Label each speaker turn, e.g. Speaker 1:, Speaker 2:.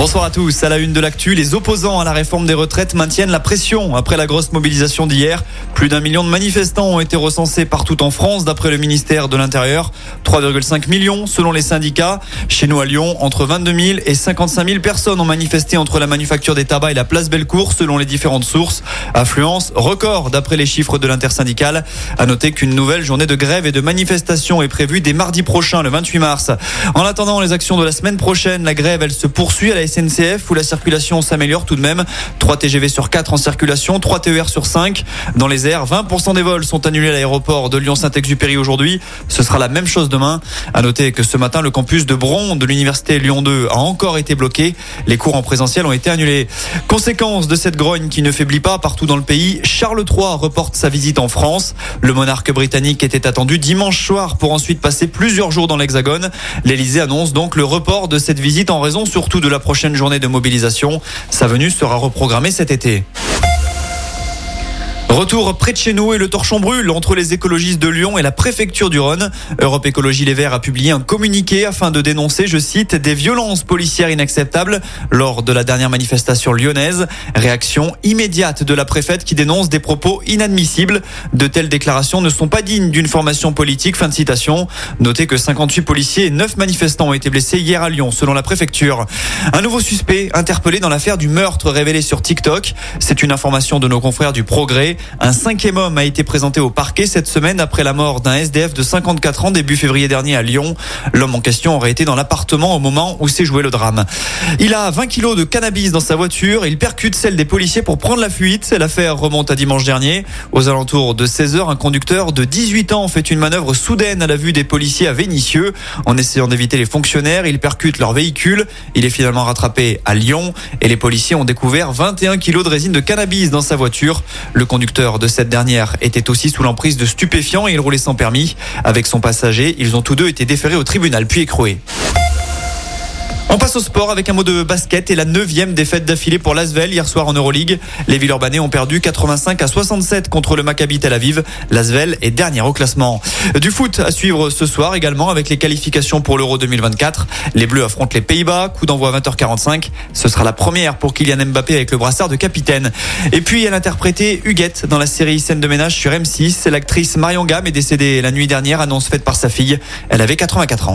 Speaker 1: Bonsoir à tous. À la une de l'actu, les opposants à la réforme des retraites maintiennent la pression après la grosse mobilisation d'hier. Plus d'un million de manifestants ont été recensés partout en France, d'après le ministère de l'Intérieur. 3,5 millions selon les syndicats. Chez nous à Lyon, entre 22 000 et 55 000 personnes ont manifesté entre la manufacture des tabacs et la place Bellecour, selon les différentes sources. Affluence record d'après les chiffres de l'intersyndicale. À noter qu'une nouvelle journée de grève et de manifestation est prévue dès mardi prochain, le 28 mars. En attendant les actions de la semaine prochaine, la grève, elle se poursuit à la SNCF où la circulation s'améliore tout de même. 3 TGV sur 4 en circulation, 3 TER sur 5. Dans les airs, 20% des vols sont annulés à l'aéroport de Lyon-Saint-Exupéry aujourd'hui. Ce sera la même chose demain. À noter que ce matin, le campus de Bron de l'université Lyon 2 a encore été bloqué. Les cours en présentiel ont été annulés. Conséquence de cette grogne qui ne faiblit pas partout dans le pays, Charles III reporte sa visite en France. Le monarque britannique était attendu dimanche soir pour ensuite passer plusieurs jours dans l'Hexagone. L'Elysée annonce donc le report de cette visite en raison surtout de la prochaine journée de mobilisation. Sa venue sera reprogrammée cet été. Retour près de chez nous et le torchon brûle entre les écologistes de Lyon et la préfecture du Rhône. Europe Écologie Les Verts a publié un communiqué afin de dénoncer, je cite, des violences policières inacceptables lors de la dernière manifestation lyonnaise. Réaction immédiate de la préfète qui dénonce des propos inadmissibles. De telles déclarations ne sont pas dignes d'une formation politique. Fin de citation. Notez que 58 policiers et 9 manifestants ont été blessés hier à Lyon, selon la préfecture. Un nouveau suspect interpellé dans l'affaire du meurtre révélé sur TikTok. C'est une information de nos confrères du Progrès. Un cinquième homme a été présenté au parquet cette semaine après la mort d'un SDF de 54 ans début février dernier à Lyon. L'homme en question aurait été dans l'appartement au moment où s'est joué le drame. Il a 20 kilos de cannabis dans sa voiture. Il percute celle des policiers pour prendre la fuite. L'affaire remonte à dimanche dernier. Aux alentours de 16 heures, un conducteur de 18 ans fait une manœuvre soudaine à la vue des policiers à Vénissieux. En essayant d'éviter les fonctionnaires, il percute leur véhicule. Il est finalement rattrapé à Lyon et les policiers ont découvert 21 kilos de résine de cannabis dans sa voiture. Le conducteur de cette dernière était aussi sous l'emprise de stupéfiants et il roulait sans permis. Avec son passager, ils ont tous deux été déférés au tribunal puis écroués. On passe au sport avec un mot de basket et la neuvième défaite d'affilée pour l'Asvel hier soir en Euroleague. Les Villeurbanais ont perdu 85 à 67 contre le Maccabi Tel Aviv. L'Asvel est dernière au classement. Du foot à suivre ce soir également avec les qualifications pour l'Euro 2024. Les Bleus affrontent les Pays-Bas. Coup d'envoi à 20h45. Ce sera la première pour Kylian Mbappé avec le brassard de capitaine. Et puis elle interprété Huguette dans la série Scène de ménage sur M6. L'actrice Marion Gamme est décédée la nuit dernière, annonce faite par sa fille. Elle avait 84 ans.